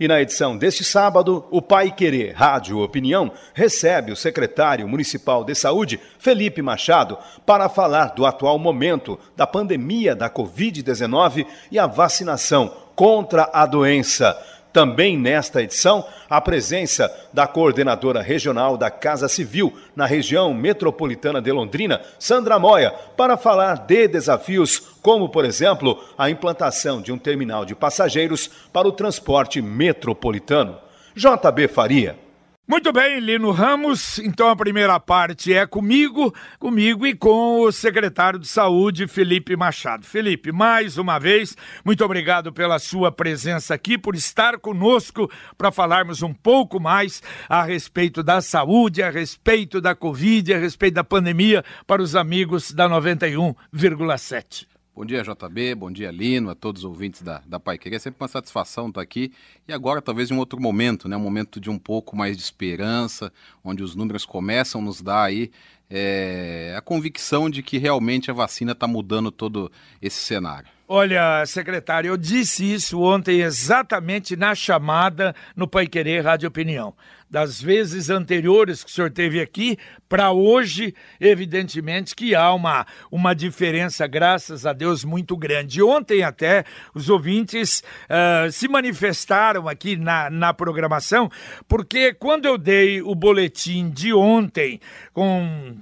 E na edição deste sábado, o Pai Querer Rádio Opinião recebe o secretário municipal de saúde, Felipe Machado, para falar do atual momento da pandemia da Covid-19 e a vacinação contra a doença. Também nesta edição, a presença da coordenadora regional da Casa Civil na região metropolitana de Londrina, Sandra Moya, para falar de desafios como, por exemplo, a implantação de um terminal de passageiros para o transporte metropolitano. JB Faria. Muito bem, Lino Ramos. Então a primeira parte é comigo, comigo e com o secretário de Saúde, Felipe Machado. Felipe, mais uma vez, muito obrigado pela sua presença aqui, por estar conosco para falarmos um pouco mais a respeito da saúde, a respeito da Covid, a respeito da pandemia para os amigos da 91,7. Bom dia, JB, bom dia, Lino, a todos os ouvintes da, da Pai Querer. É sempre uma satisfação estar aqui. E agora, talvez em um outro momento, né? Um momento de um pouco mais de esperança, onde os números começam a nos dar aí é, a convicção de que realmente a vacina está mudando todo esse cenário. Olha, secretário, eu disse isso ontem exatamente na chamada no Pai Querer Rádio Opinião das vezes anteriores que o senhor teve aqui para hoje, evidentemente que há uma, uma diferença, graças a Deus, muito grande. Ontem até os ouvintes uh, se manifestaram aqui na, na programação, porque quando eu dei o boletim de ontem, com,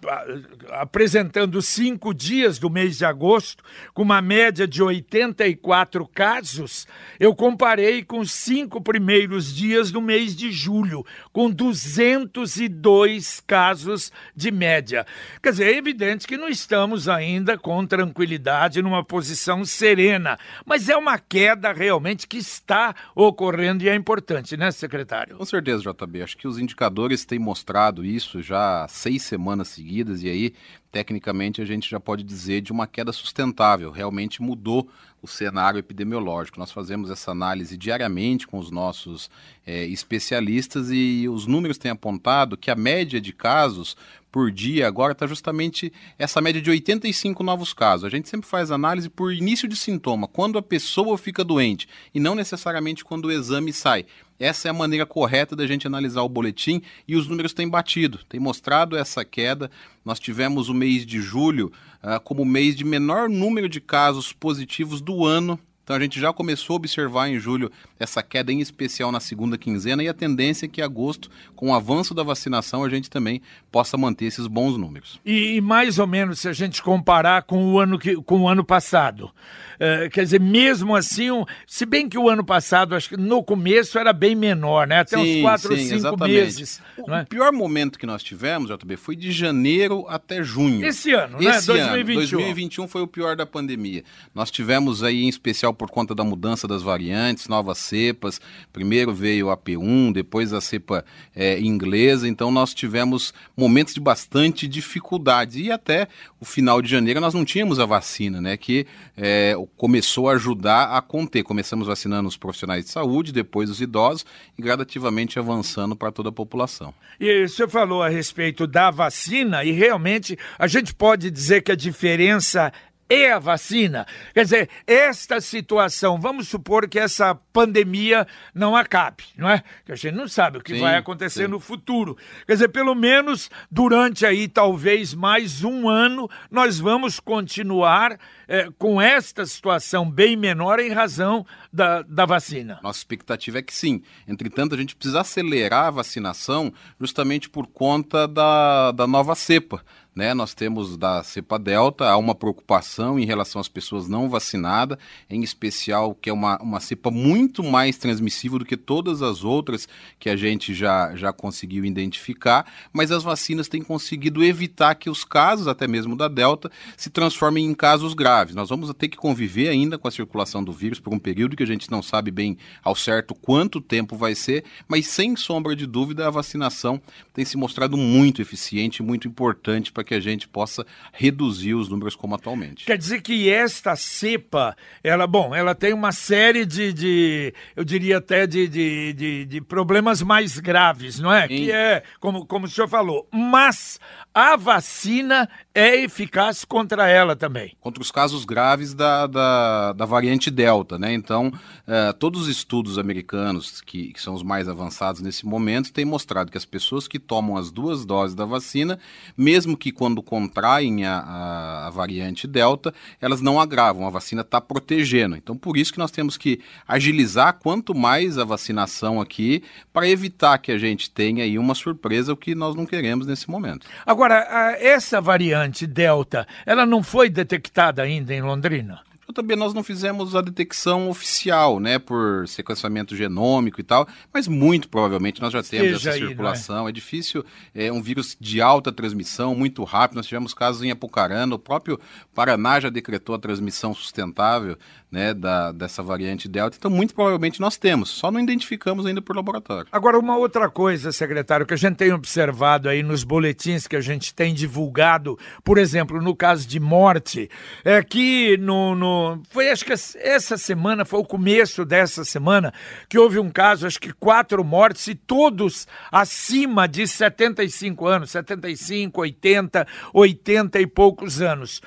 apresentando cinco dias do mês de agosto, com uma média de 84 casos, eu comparei com os cinco primeiros dias do mês de julho, com 202 casos de média. Quer dizer, é evidente que não estamos ainda com tranquilidade, numa posição serena, mas é uma queda realmente que está ocorrendo e é importante, né, secretário? Com certeza, JB. Acho que os indicadores têm mostrado isso já há seis semanas seguidas e aí tecnicamente a gente já pode dizer de uma queda sustentável. Realmente mudou o cenário epidemiológico. Nós fazemos essa análise diariamente com os nossos é, especialistas e os números têm apontado que a média de casos por dia agora está justamente essa média de 85 novos casos. A gente sempre faz análise por início de sintoma, quando a pessoa fica doente e não necessariamente quando o exame sai. Essa é a maneira correta da gente analisar o boletim e os números têm batido, têm mostrado essa queda. Nós tivemos o mês de julho uh, como o mês de menor número de casos positivos do ano então a gente já começou a observar em julho essa queda em especial na segunda quinzena e a tendência é que em agosto, com o avanço da vacinação, a gente também possa manter esses bons números. E, e mais ou menos se a gente comparar com o ano, que, com o ano passado. Uh, quer dizer, mesmo assim, um, se bem que o ano passado, acho que no começo era bem menor, né? Até sim, uns quatro ou cinco exatamente. meses. O, é? pior momento que nós tivemos, JB, foi de janeiro até junho. Esse ano, né? Esse né? 2021. Ano, 2021 foi o pior da pandemia. Nós tivemos aí, em especial por conta da mudança das variantes, novas cepas. Primeiro veio a P1, depois a cepa é, inglesa. Então nós tivemos momentos de bastante dificuldade. E até o final de janeiro nós não tínhamos a vacina, né? Que é, começou a ajudar a conter. Começamos vacinando os profissionais de saúde, depois os idosos e gradativamente avançando para toda a população. E você falou a respeito da vacina e realmente a gente pode dizer que a diferença e a vacina. Quer dizer, esta situação, vamos supor que essa pandemia não acabe, não é? Que a gente não sabe o que sim, vai acontecer sim. no futuro. Quer dizer, pelo menos durante aí talvez mais um ano, nós vamos continuar é, com esta situação bem menor em razão da, da vacina. Nossa expectativa é que sim. Entretanto, a gente precisa acelerar a vacinação justamente por conta da, da nova cepa né? Nós temos da cepa delta, há uma preocupação em relação às pessoas não vacinadas, em especial que é uma, uma cepa muito mais transmissível do que todas as outras que a gente já, já conseguiu identificar, mas as vacinas têm conseguido evitar que os casos, até mesmo da delta, se transformem em casos graves. Nós vamos ter que conviver ainda com a circulação do vírus por um período que a gente não sabe bem ao certo quanto tempo vai ser, mas sem sombra de dúvida a vacinação tem se mostrado muito eficiente, muito importante para que a gente possa reduzir os números como atualmente. Quer dizer que esta cepa, ela, bom, ela tem uma série de, de eu diria até de, de, de, de problemas mais graves, não é? Sim. Que é, como, como o senhor falou, mas a vacina é eficaz contra ela também. Contra os casos graves da, da, da variante Delta, né? Então, uh, todos os estudos americanos, que, que, são os mais avançados nesse momento, têm mostrado que as pessoas que tomam as duas doses da vacina, mesmo que quando contraem a, a, a variante Delta, elas não agravam, a vacina está protegendo. Então, por isso que nós temos que agilizar quanto mais a vacinação aqui, para evitar que a gente tenha aí uma surpresa, o que nós não queremos nesse momento. Agora, Agora, essa variante Delta, ela não foi detectada ainda em Londrina? também nós não fizemos a detecção oficial, né, por sequenciamento genômico e tal, mas muito provavelmente nós já temos essa aí, é? circulação. É? é? difícil, é um vírus de alta transmissão, muito rápido. Nós tivemos casos em Apucarana, o próprio Paraná já decretou a transmissão sustentável, né, da, dessa variante Delta. Então, muito provavelmente nós temos, só não identificamos ainda por laboratório. Agora, uma outra coisa, secretário, que a gente tem observado aí nos boletins que a gente tem divulgado, por exemplo, no caso de morte, é que no, no foi acho que essa semana, foi o começo dessa semana, que houve um caso, acho que quatro mortes e todos acima de 75 anos, 75, 80, 80 e poucos anos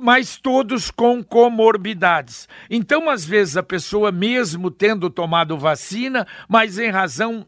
mas todos com comorbidades. Então, às vezes, a pessoa, mesmo tendo tomado vacina, mas em razão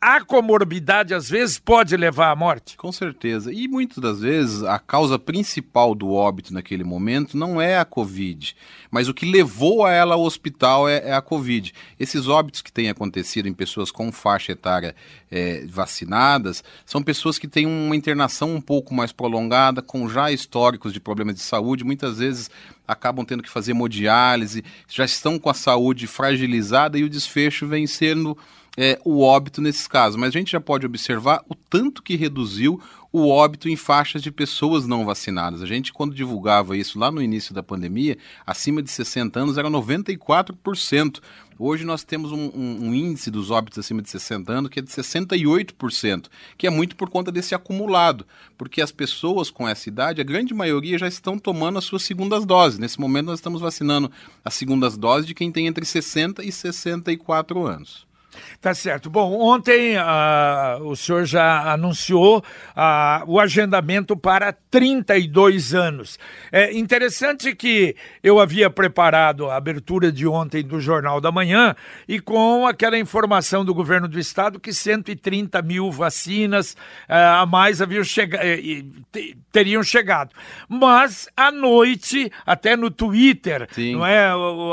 a comorbidade às vezes pode levar à morte? Com certeza. E muitas das vezes a causa principal do óbito naquele momento não é a Covid, mas o que levou a ela ao hospital é, é a Covid. Esses óbitos que têm acontecido em pessoas com faixa etária é, vacinadas são pessoas que têm uma internação um pouco mais prolongada, com já históricos de problemas de saúde, muitas vezes acabam tendo que fazer hemodiálise, já estão com a saúde fragilizada e o desfecho vem sendo é, o óbito nesses casos, mas a gente já pode observar o tanto que reduziu o óbito em faixas de pessoas não vacinadas. A gente, quando divulgava isso lá no início da pandemia, acima de 60 anos era 94%. Hoje nós temos um, um, um, índice dos óbitos acima de 60 anos que é de 68%, que é muito por conta desse acumulado, porque as pessoas com essa idade, a grande maioria já estão tomando as suas segundas doses. Nesse momento nós estamos vacinando as segundas doses de quem tem entre 60 e 64 anos. Tá certo. Bom, ontem uh, o senhor já anunciou uh, o agendamento para 32 anos. É interessante que eu havia preparado a abertura de ontem do Jornal da Manhã e com aquela informação do governo do estado que 130 mil vacinas uh, a mais haviam chega eh, teriam chegado. Mas à noite, até no Twitter, Sim. não é,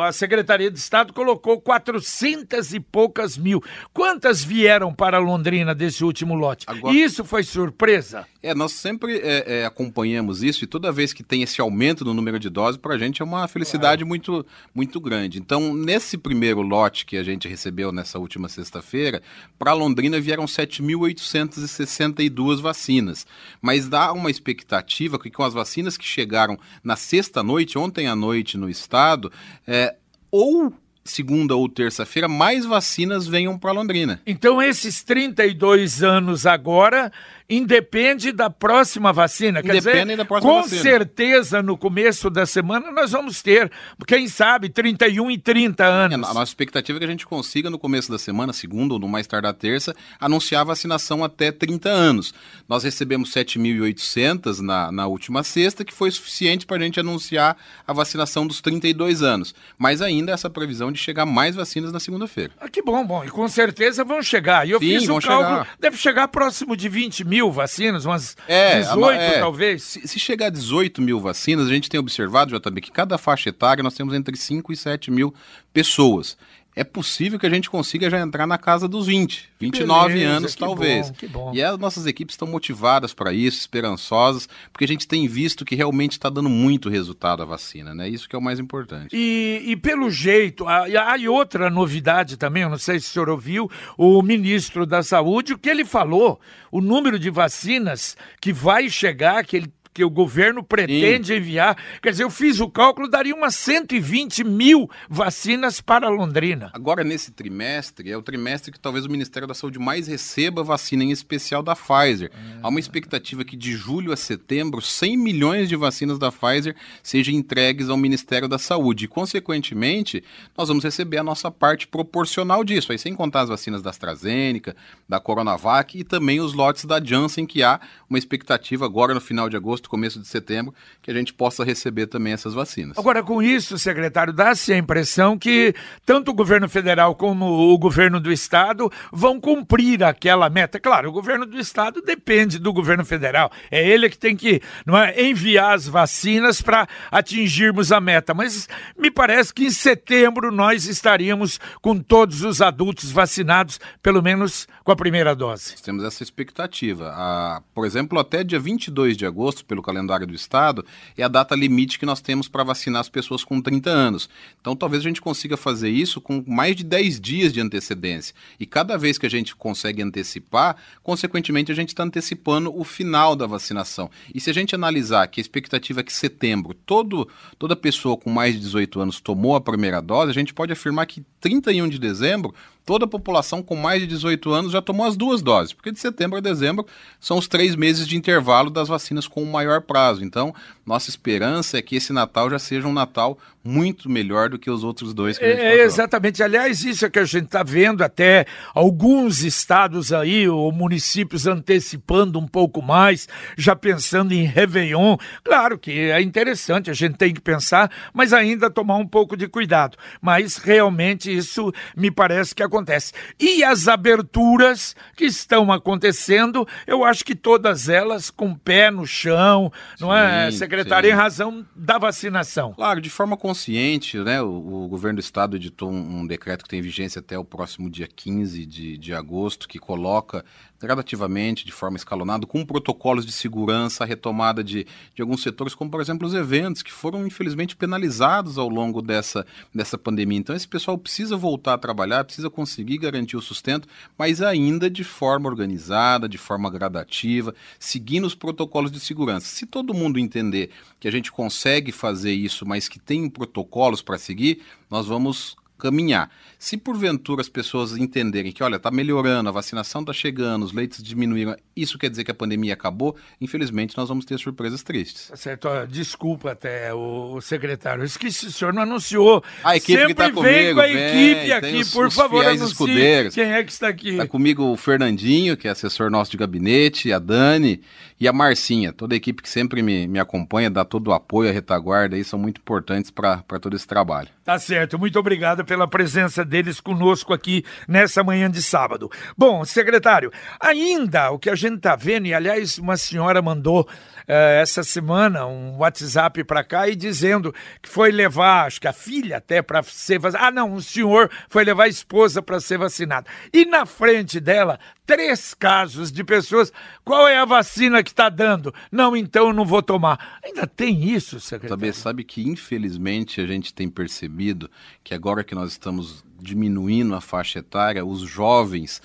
a Secretaria de Estado colocou 400 e poucas mil mil. Quantas vieram para Londrina desse último lote? Agora... Isso foi surpresa? É, nós sempre é, é, acompanhamos isso e toda vez que tem esse aumento no número de doses, para a gente é uma felicidade muito, muito grande. Então, nesse primeiro lote que a gente recebeu nessa última sexta-feira, para Londrina vieram 7.862 vacinas. Mas dá uma expectativa que com as vacinas que chegaram na sexta-noite, ontem à noite no estado, é, ou segunda ou terça-feira, mais vacinas venham para Londrina. Então, esses 32 anos agora independe da próxima vacina. Quer dizer, da próxima com vacina. certeza no começo da semana nós vamos ter, quem sabe, 31 e 30 anos. É, a nossa expectativa é que a gente consiga no começo da semana, segunda ou no mais tardar terça, anunciar a vacinação até 30 anos. Nós recebemos 7.800 na, na última sexta, que foi suficiente para a gente anunciar a vacinação dos 32 anos. Mas ainda essa previsão de chegar mais vacinas na segunda-feira. Ah, que bom, bom. E com certeza vão chegar. E eu Sim, fiz um cálculo, chegar. deve chegar próximo de 20 mil mil vacinas, umas é, 18 é, talvez. Se, se, chegar a 18 mil vacinas, a gente tem observado, JB, que cada faixa etária nós temos entre 5 e 7 mil pessoas. É possível que a gente consiga já entrar na casa dos 20, 29 Beleza, anos talvez. Bom, bom. E as nossas equipes estão motivadas para isso, esperançosas, porque a gente tem visto que realmente está dando muito resultado a vacina, né? Isso que é o mais importante. E, e pelo jeito, há, há outra novidade também, eu não sei se o senhor ouviu, o ministro da Saúde, o que ele falou, o número de vacinas que vai chegar, que ele que o governo pretende Sim. enviar. Quer dizer, eu fiz o cálculo, daria umas 120 mil vacinas para Londrina. Agora, nesse trimestre, é o trimestre que talvez o Ministério da Saúde mais receba vacina, em especial da Pfizer. Há uma expectativa que de julho a setembro, 100 milhões de vacinas da Pfizer sejam entregues ao Ministério da Saúde. E, consequentemente, nós vamos receber a nossa parte proporcional disso. Aí, sem contar as vacinas da AstraZeneca, da Coronavac e também os lotes da Janssen, que há uma expectativa agora no final de agosto agosto, começo de setembro, que a gente possa receber também essas vacinas. Agora, com isso, secretário, dá-se a impressão que tanto o governo federal como o governo do estado vão cumprir aquela meta. Claro, o governo do estado depende do governo federal. É ele que tem que não é, enviar as vacinas para atingirmos a meta. Mas me parece que em setembro nós estaríamos com todos os adultos vacinados, pelo menos com a primeira dose. temos essa expectativa. Ah, por exemplo, até dia 22 de agosto, pelo calendário do Estado, é a data limite que nós temos para vacinar as pessoas com 30 anos. Então, talvez a gente consiga fazer isso com mais de 10 dias de antecedência. E cada vez que a gente consegue antecipar, consequentemente, a gente está antecipando o final da vacinação. E se a gente analisar que a expectativa é que setembro todo, toda pessoa com mais de 18 anos tomou a primeira dose, a gente pode afirmar que 31 de dezembro toda a população com mais de 18 anos já tomou as duas doses, porque de setembro a dezembro são os três meses de intervalo das vacinas com o maior prazo. Então, nossa esperança é que esse Natal já seja um Natal muito melhor do que os outros dois que a gente é, Exatamente. Aliás, isso é que a gente está vendo até alguns estados aí, ou municípios antecipando um pouco mais, já pensando em Réveillon. Claro que é interessante, a gente tem que pensar, mas ainda tomar um pouco de cuidado. Mas realmente isso me parece que acontece. E as aberturas que estão acontecendo, eu acho que todas elas com pé no chão, sim, não é, secretária, sim. em razão da vacinação. Claro, de forma consciente, né? O, o governo do estado editou um, um, decreto que tem vigência até o próximo dia 15 de, de agosto, que coloca gradativamente, de forma escalonada, com protocolos de segurança, a retomada de, de alguns setores, como por exemplo os eventos, que foram infelizmente penalizados ao longo dessa, dessa pandemia. Então esse pessoal precisa voltar a trabalhar, precisa conseguir garantir o sustento, mas ainda de forma organizada, de forma gradativa, seguindo os protocolos de segurança. Se todo mundo entender que a gente consegue fazer isso, mas que tem protocolos para seguir, nós vamos caminhar. Se porventura as pessoas entenderem que, olha, está melhorando, a vacinação está chegando, os leitos diminuíram, isso quer dizer que a pandemia acabou, infelizmente nós vamos ter surpresas tristes. Tá certo, desculpa até o secretário, eu esqueci, o senhor não anunciou. A equipe Sempre que tá comigo, vem com a equipe vem, aqui, os, por os favor, anuncie quem é que está aqui. Está comigo o Fernandinho, que é assessor nosso de gabinete, a Dani e a Marcinha, toda a equipe que sempre me, me acompanha, dá todo o apoio, a retaguarda aí, são muito importantes para todo esse trabalho. Tá certo, muito obrigado pela presença deles conosco aqui nessa manhã de sábado. Bom, secretário, ainda o que a gente está vendo, e aliás, uma senhora mandou essa semana um WhatsApp para cá e dizendo que foi levar, acho que a filha até para ser vacinada. Ah, não, o senhor foi levar a esposa para ser vacinada. E na frente dela, três casos de pessoas. Qual é a vacina que está dando? Não, então eu não vou tomar. Ainda tem isso, secretário? Sabe que infelizmente a gente tem percebido que agora que nós estamos diminuindo a faixa etária, os jovens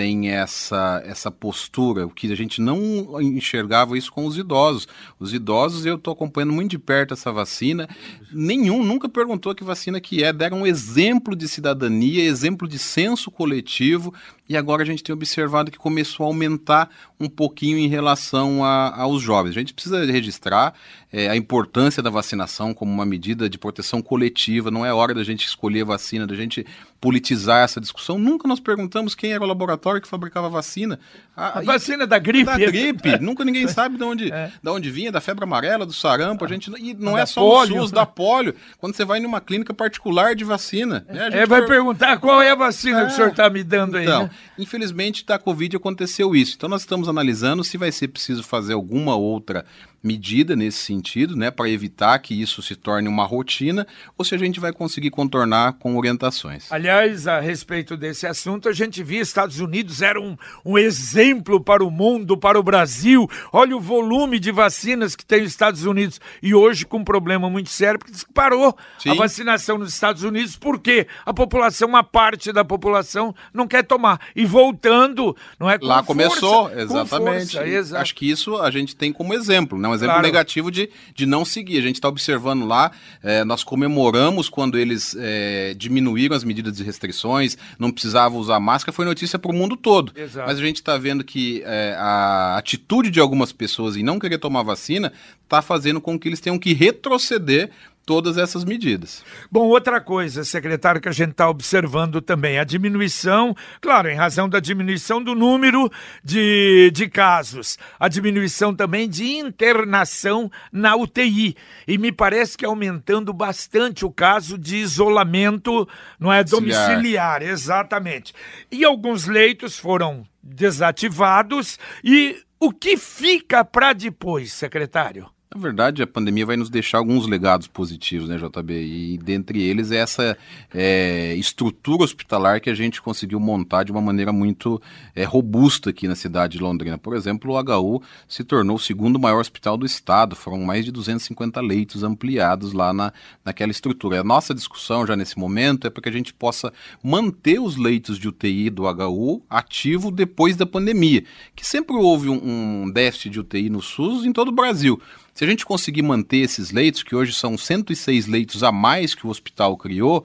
tem essa, essa postura, o que a gente não enxergava isso com os idosos. Os idosos, eu estou acompanhando muito de perto essa vacina, nenhum nunca perguntou que vacina que é, deram um exemplo de cidadania, exemplo de senso coletivo, e agora a gente tem observado que começou a aumentar um pouquinho em relação a, aos jovens. A gente precisa registrar é, a importância da vacinação como uma medida de proteção coletiva, não é hora da gente escolher a vacina, da gente politizar essa discussão. Nunca nós perguntamos quem era o laboratório que fabricava a vacina. A, a vacina da gripe. Da gripe. Nunca ninguém sabe de onde, é. de onde vinha, da febre amarela, do sarampo. A gente, e não da é só polio. o SUS, da polio. Quando você vai numa clínica particular de vacina. Né, é, vai per... perguntar qual é a vacina é. que o senhor está me dando aí. Então, né? Infelizmente, da Covid aconteceu isso. Então, nós estamos analisando se vai ser preciso fazer alguma outra medida nesse sentido, né, para evitar que isso se torne uma rotina, ou se a gente vai conseguir contornar com orientações. Aliás, a respeito desse assunto, a gente via Estados Unidos era um, um exemplo para o mundo, para o Brasil. Olha o volume de vacinas que tem os Estados Unidos e hoje com um problema muito sério porque parou Sim. a vacinação nos Estados Unidos porque a população, uma parte da população não quer tomar e voltando, não é? Com Lá força, começou, exatamente. Força, Acho que isso a gente tem como exemplo, né? um exemplo claro. negativo de, de não seguir. A gente está observando lá, é, nós comemoramos quando eles é, diminuíram as medidas de restrições, não precisava usar máscara, foi notícia para o mundo todo. Exato. Mas a gente está vendo que é, a atitude de algumas pessoas em não querer tomar vacina está fazendo com que eles tenham que retroceder todas essas medidas. Bom, outra coisa, secretário, que a gente está observando também, a diminuição, claro, em razão da diminuição do número de, de casos, a diminuição também de internação na UTI. E me parece que aumentando bastante o caso de isolamento, não é domiciliar, domiciliar exatamente. E alguns leitos foram desativados e o que fica para depois, secretário? Na verdade, a pandemia vai nos deixar alguns legados positivos, né, JB? E dentre eles é essa é, estrutura hospitalar que a gente conseguiu montar de uma maneira muito é, robusta aqui na cidade de Londrina. Por exemplo, o HU se tornou o segundo maior hospital do estado, foram mais de 250 leitos ampliados lá na, naquela estrutura. A nossa discussão já nesse momento é para que a gente possa manter os leitos de UTI do HU ativo depois da pandemia, que sempre houve um, um déficit de UTI no SUS em todo o Brasil. Se a gente conseguir manter esses leitos, que hoje são 106 leitos a mais que o hospital criou,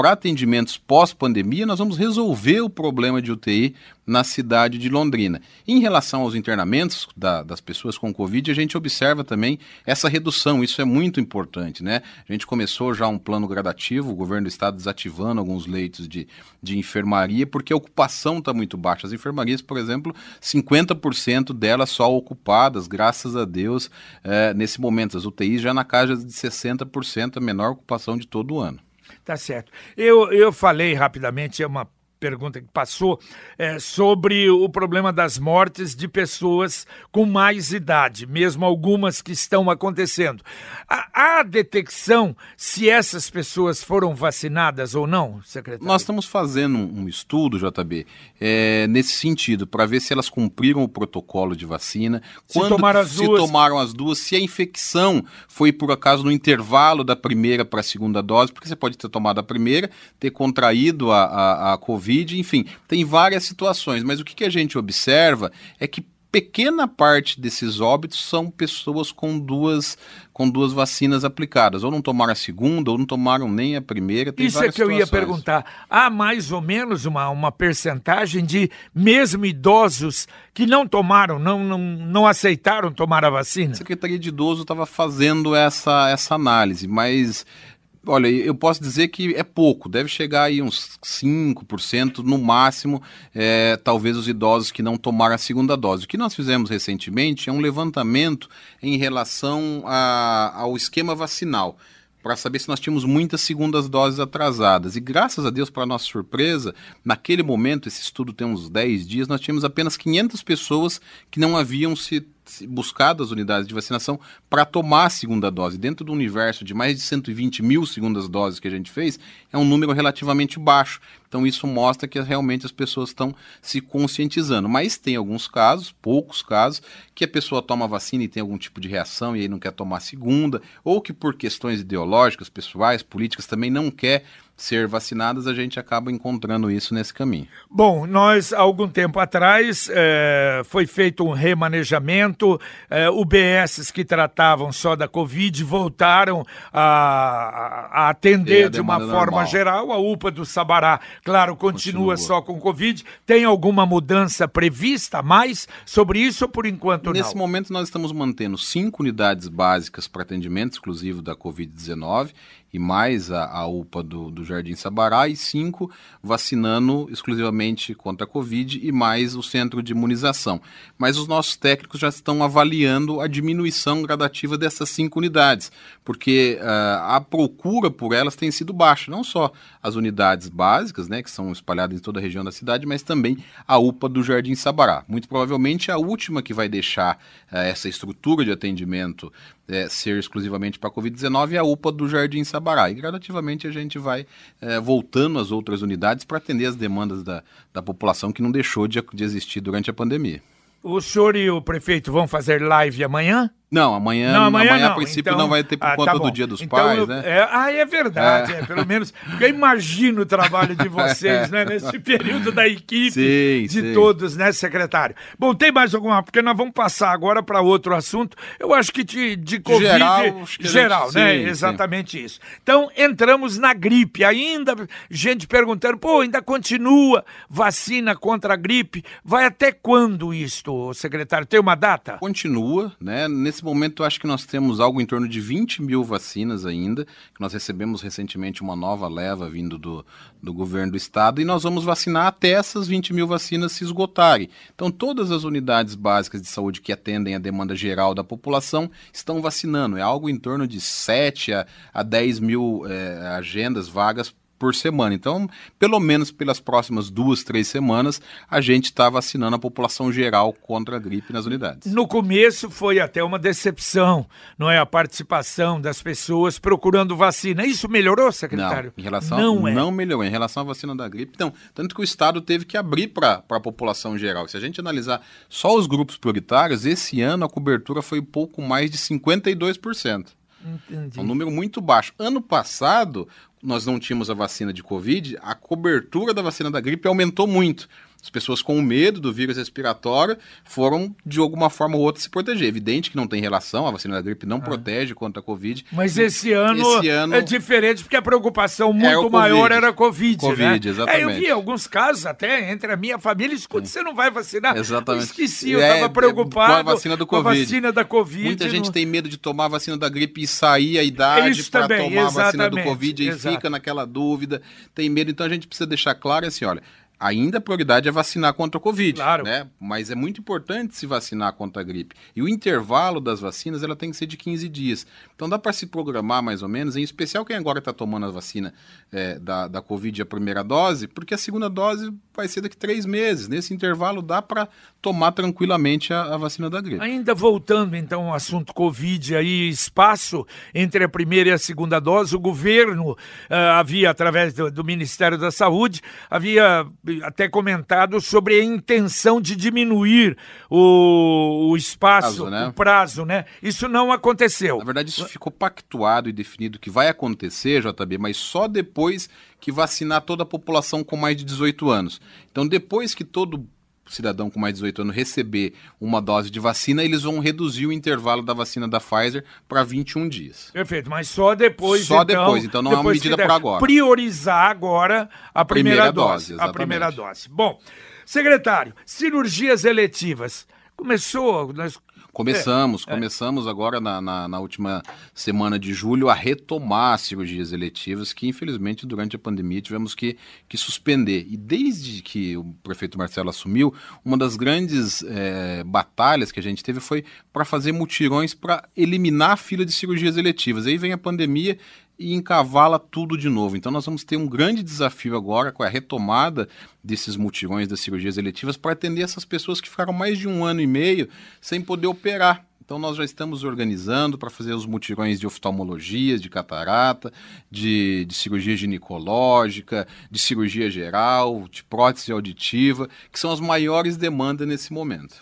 para atendimentos pós-pandemia, nós vamos resolver o problema de UTI na cidade de Londrina. Em relação aos internamentos da, das pessoas com Covid, a gente observa também essa redução, isso é muito importante, né? A gente começou já um plano gradativo, o governo do estado desativando alguns leitos de, de enfermaria, porque a ocupação está muito baixa. As enfermarias, por exemplo, 50% delas só ocupadas, graças a Deus, é, nesse momento. As UTIs já na casa de 60%, a menor ocupação de todo o ano. Tá certo. Eu, eu falei rapidamente, é uma pergunta que passou é, sobre o problema das mortes de pessoas com mais idade, mesmo algumas que estão acontecendo. Há, detecção se essas pessoas foram vacinadas ou não, secretário? Nós estamos fazendo um estudo, JB, é, nesse sentido, para ver se elas cumpriram o protocolo de vacina, se quando tomaram as se duas. tomaram as duas, se a infecção foi por acaso no intervalo da primeira para a segunda dose, porque você pode ter tomado a primeira, ter contraído a, a, a Covid Covid, enfim, tem várias situações, mas o que, que a gente observa é que pequena parte desses óbitos são pessoas com duas com duas vacinas aplicadas, ou não tomaram a segunda, ou não tomaram nem a primeira. Isso é que situações. eu ia perguntar. Há mais ou menos uma, uma percentagem de mesmo idosos que não tomaram, não, não, não aceitaram tomar a vacina? A Secretaria de Idoso estava fazendo essa, essa análise, mas Olha, eu posso dizer que é pouco, deve chegar aí uns 5% no máximo, é, talvez os idosos que não tomaram a segunda dose. O que nós fizemos recentemente é um levantamento em relação a, ao esquema vacinal para saber se nós tínhamos muitas segundas doses atrasadas. E graças a Deus, para nossa surpresa, naquele momento, esse estudo tem uns 10 dias, nós tínhamos apenas 500 pessoas que não haviam se buscado as unidades de vacinação para tomar a segunda dose. Dentro do universo de mais de 120 mil segundas doses que a gente fez, é um número relativamente baixo. Então isso mostra que realmente as pessoas estão se conscientizando. Mas tem alguns casos, poucos casos, que a pessoa toma vacina e tem algum tipo de reação e aí não quer tomar a segunda, ou que por questões ideológicas, pessoais, políticas também não quer ser vacinadas, a gente acaba encontrando isso nesse caminho. Bom, nós, algum tempo atrás, é, foi feito um remanejamento, é, UBSs que tratavam só da Covid voltaram a, a atender a de uma forma normal. geral, a UPA do Sabará, claro, continua, continua, só com Covid. Tem alguma mudança prevista mais sobre isso ou por enquanto Nesse não? Nesse momento nós estamos mantendo cinco unidades básicas para atendimento exclusivo da Covid-19 e mais a, a UPA do, do Jardim Sabará, e cinco vacinando exclusivamente contra a Covid e mais o centro de imunização. Mas os nossos técnicos já estão avaliando a diminuição gradativa dessas cinco unidades, porque uh, a procura por elas tem sido baixa, não só as unidades básicas, né, que são espalhadas em toda a região da cidade, mas também a UPA do Jardim Sabará. Muito provavelmente a última que vai deixar uh, essa estrutura de atendimento é, ser exclusivamente para a Covid-19 é a UPA do Jardim Sabará. E gradativamente a gente vai é, voltando às outras unidades para atender as demandas da, da população que não deixou de, de existir durante a pandemia. O senhor e o prefeito vão fazer live amanhã? Não, amanhã, não, amanhã, amanhã não. a princípio então, não vai ter por ah, conta tá do Dia dos então, Pais, né? É, ah, é verdade, é. é. pelo menos, porque eu imagino o trabalho de vocês, né, nesse período da equipe, sim, de sim. todos, né, secretário? Bom, tem mais alguma, porque nós vamos passar agora para outro assunto, eu acho que de, de Covid, geral, geral né, sim, exatamente isso. Então, entramos na gripe, ainda gente perguntando, pô, ainda continua vacina contra a gripe, vai até quando isto, secretário? Tem uma data? Continua, né, nesse Nesse momento, acho que nós temos algo em torno de 20 mil vacinas ainda, que nós recebemos recentemente uma nova leva vindo do, do governo do estado, e nós vamos vacinar até essas 20 mil vacinas se esgotarem. Então, todas as unidades básicas de saúde que atendem a demanda geral da população estão vacinando. É algo em torno de 7 a, a 10 mil é, agendas vagas por semana. Então, pelo menos pelas próximas duas, três semanas, a gente está vacinando a população geral contra a gripe nas unidades. No começo foi até uma decepção, não é? A participação das pessoas procurando vacina. Isso melhorou, secretário? Não, em relação não, é. não melhorou. Em relação à vacina da gripe, não. Tanto que o Estado teve que abrir para a população geral. Se a gente analisar só os grupos prioritários, esse ano a cobertura foi pouco mais de 52%. Entendi. É um número muito baixo. Ano passado, nós não tínhamos a vacina de Covid, a cobertura da vacina da gripe aumentou muito. As pessoas com medo do vírus respiratório foram, de alguma forma ou outra, se proteger. Evidente que não tem relação, a vacina da gripe não ah. protege contra a Covid. Mas esse ano, esse ano é diferente, porque a preocupação muito maior era a Covid. Covid, né? exatamente. É, eu vi alguns casos até entre a minha família, escuta, você não vai vacinar? Exatamente. Eu esqueci, eu estava é, preocupado com a vacina do Covid. Vacina da Covid. Muita no... gente tem medo de tomar a vacina da gripe e sair a idade para tomar a vacina do Covid e fica naquela dúvida, tem medo. Então a gente precisa deixar claro assim, olha, ainda a prioridade é vacinar contra a Covid, claro. né? Mas é muito importante se vacinar contra a gripe. E o intervalo das vacinas, ela tem que ser de 15 dias. Então dá para se programar mais ou menos, em especial quem agora está tomando a vacina é, da, da Covid, a primeira dose, porque a segunda dose vai ser daqui três meses. Nesse intervalo dá para tomar tranquilamente a, a, vacina da gripe. Ainda voltando então ao assunto Covid, aí espaço entre a primeira e a segunda dose, o governo uh, havia, através do, do Ministério da Saúde, havia até comentado sobre a intenção de diminuir o, o espaço, prazo, né? o prazo, né? Isso não aconteceu. Na verdade, isso ficou pactuado e definido que vai acontecer, JB, mas só depois que vacinar toda a população com mais de 18 anos. Então, depois que todo cidadão com mais de 18 anos receber uma dose de vacina, eles vão reduzir o intervalo da vacina da Pfizer para 21 dias. Perfeito, mas só depois. Só então, depois, então não é uma medida para agora. Priorizar agora a primeira, primeira dose. dose a primeira dose. Bom, secretário, cirurgias eletivas. Começou, nós Começamos, é, começamos é. agora na, na, na, última semana de julho a retomar as cirurgias eletivas que, infelizmente, durante a pandemia tivemos que, que suspender. E desde que o prefeito Marcelo assumiu, uma das grandes é, batalhas que a gente teve foi para fazer mutirões para eliminar a fila de cirurgias eletivas. Aí vem a pandemia e encavala tudo de novo. Então nós vamos ter um grande desafio agora com a retomada desses mutirões das cirurgias eletivas para atender essas pessoas que ficaram mais de um ano e meio sem poder operar. Então nós já estamos organizando para fazer os mutirões de oftalmologia, de catarata, de, de, cirurgia ginecológica, de cirurgia geral, de prótese auditiva, que são as maiores demandas nesse momento.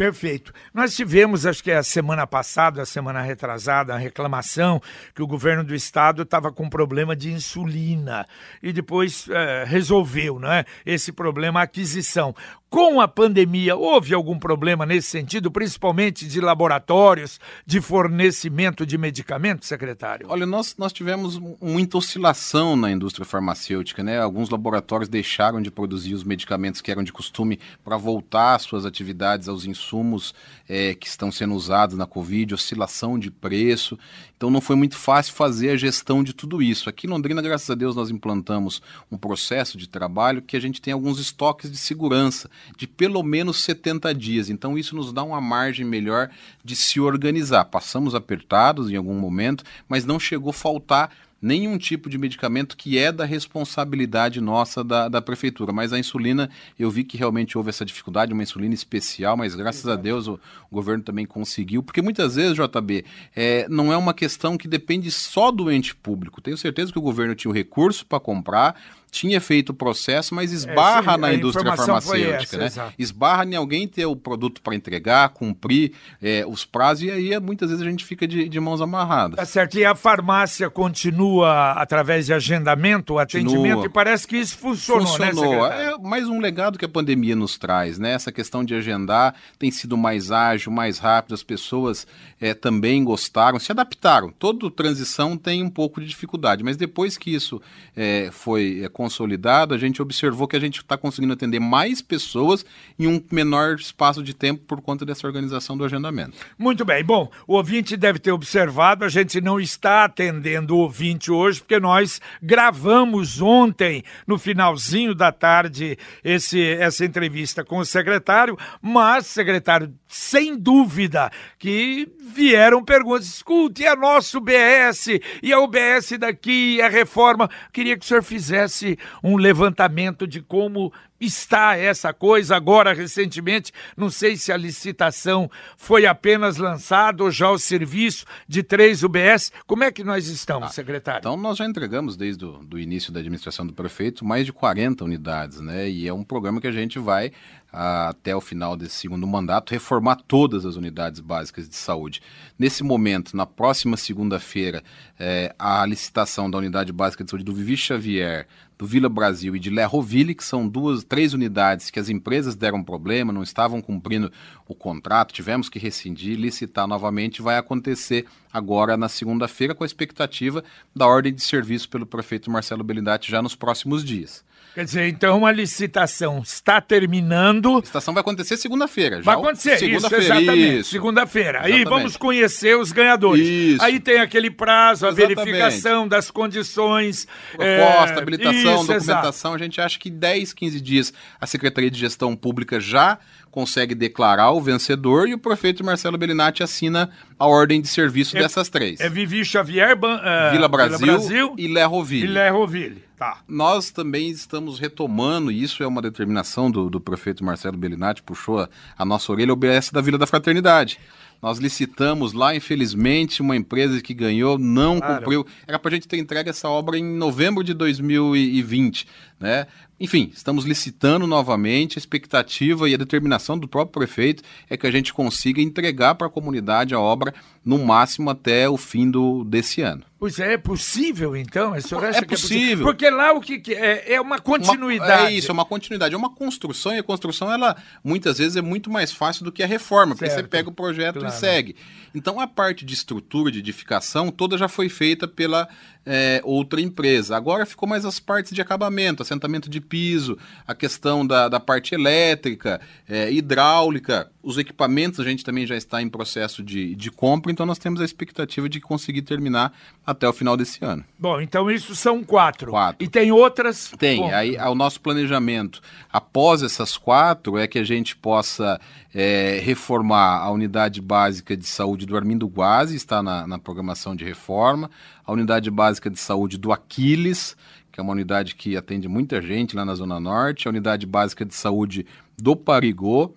Perfeito. Nós tivemos, acho que a semana passada, a semana retrasada, a reclamação que o governo do estado estava com problema de insulina e depois é, resolveu né, esse problema, a aquisição. Com a pandemia, houve algum problema nesse sentido, principalmente de laboratórios, de fornecimento de medicamentos, secretário? Olha, nós, nós tivemos muita oscilação na indústria farmacêutica, né? Alguns laboratórios deixaram de produzir os medicamentos que eram de costume para voltar às suas atividades, aos insumos é, que estão sendo usados na Covid, oscilação de preço. Então não foi muito fácil fazer a gestão de tudo isso. Aqui em Londrina, graças a Deus, nós implantamos um processo de trabalho que a gente tem alguns estoques de segurança de pelo menos 70 dias. Então, isso nos dá uma margem melhor de se organizar. Passamos apertados em algum momento, mas não chegou a faltar nenhum tipo de medicamento que é da responsabilidade nossa da, da prefeitura. Mas a insulina, eu vi que realmente houve essa dificuldade, uma insulina especial, mas graças Exato. a Deus o, o, governo também conseguiu. Porque muitas vezes, JB, é, não é uma questão que depende só do ente público. Tenho certeza que o governo tinha o recurso para comprar, tinha feito o processo, mas esbarra é, sim, na indústria farmacêutica, essa, né? Esbarra em alguém ter o produto para entregar, cumprir é, os prazos, e aí muitas vezes a gente fica de, de, mãos amarradas. Tá certo. E a farmácia continua através de agendamento, atendimento, continua. e parece que isso funcionou, né, funcionou. né, É mais um legado que a pandemia nos traz, né? Essa questão de agendar tem sido mais ágil, mais rápido, as pessoas é, também gostaram, se adaptaram. Toda transição tem um pouco de dificuldade, mas depois que isso é, foi é, consolidado, a gente observou que a gente está conseguindo atender mais pessoas em um menor espaço de tempo por conta dessa organização do agendamento. Muito bem. Bom, o ouvinte deve ter observado, a gente não está atendendo o ouvinte hoje, porque nós gravamos ontem, no finalzinho da tarde, esse, essa entrevista com o secretário, mas, secretário, sem dúvida que vieram perguntas. Escute, é nosso BS, e a UBS daqui, a reforma. Queria que o senhor fizesse um levantamento de como está essa coisa agora recentemente. Não sei se a licitação foi apenas lançada ou já o serviço de três UBS. Como é que nós estamos, ah, secretário? Então, nós já entregamos desde o início da administração do prefeito mais de 40 unidades, né? E é um programa que a gente vai até o final desse segundo mandato, reformar todas as unidades básicas de saúde. Nesse momento, na próxima segunda-feira, é, a licitação da unidade básica de saúde do Vivi Xavier, do Vila Brasil e de Lerroville, que são duas, três unidades que as empresas deram problema, não estavam cumprindo o contrato, tivemos que rescindir, licitar novamente, vai acontecer agora na segunda-feira, com a expectativa da ordem de serviço pelo prefeito Marcelo Belindati já nos próximos dias. Quer dizer, então a licitação está terminando. A licitação vai acontecer segunda-feira. Vai acontecer, segunda isso, exatamente. Segunda-feira. Aí vamos conhecer os ganhadores. Isso. Aí tem aquele prazo, a exatamente. verificação das condições. Proposta, é... habilitação, isso, documentação. Exato. A gente acha que 10, 15 dias a Secretaria de Gestão Pública já consegue declarar o vencedor e o prefeito Marcelo Bellinati assina a ordem de serviço é, dessas três. É Vivi Xavier, uh, Vila, Brasil Vila Brasil e Lerroville. E Lerroville. Tá. Nós também estamos retomando, e isso é uma determinação do, do prefeito Marcelo Bellinati, puxou a, a nossa orelha, o BS da Vila da Fraternidade. Nós licitamos lá, infelizmente, uma empresa que ganhou não cumpriu. Era para a gente ter entregue essa obra em novembro de 2020, né? Enfim, estamos licitando novamente. A expectativa e a determinação do próprio prefeito é que a gente consiga entregar para a comunidade a obra no máximo até o fim do, desse ano. Pois é, é possível então? é, possível. é possível. Porque lá o que, é, é uma continuidade. Uma, é isso, é uma continuidade, é uma construção e a construção ela muitas vezes é muito mais fácil do que a reforma, certo. porque você pega o projeto claro. e segue. Então a parte de estrutura, de edificação, toda já foi feita pela é, outra empresa. Agora ficou mais as partes de acabamento, assentamento de piso, a questão da, da parte elétrica, é, hidráulica, os equipamentos a gente também já está em processo de, de compra, então nós temos a expectativa de conseguir terminar até o final desse ano. Bom, então isso são quatro. Quatro. E tem outras? Tem. Aí o nosso planejamento após essas quatro é que a gente possa é, reformar a unidade básica de saúde do Armindo Guazi, está na, na programação de reforma, a unidade básica de saúde do Aquiles, que é uma unidade que atende muita gente lá na Zona Norte, a unidade básica de saúde do Parigô,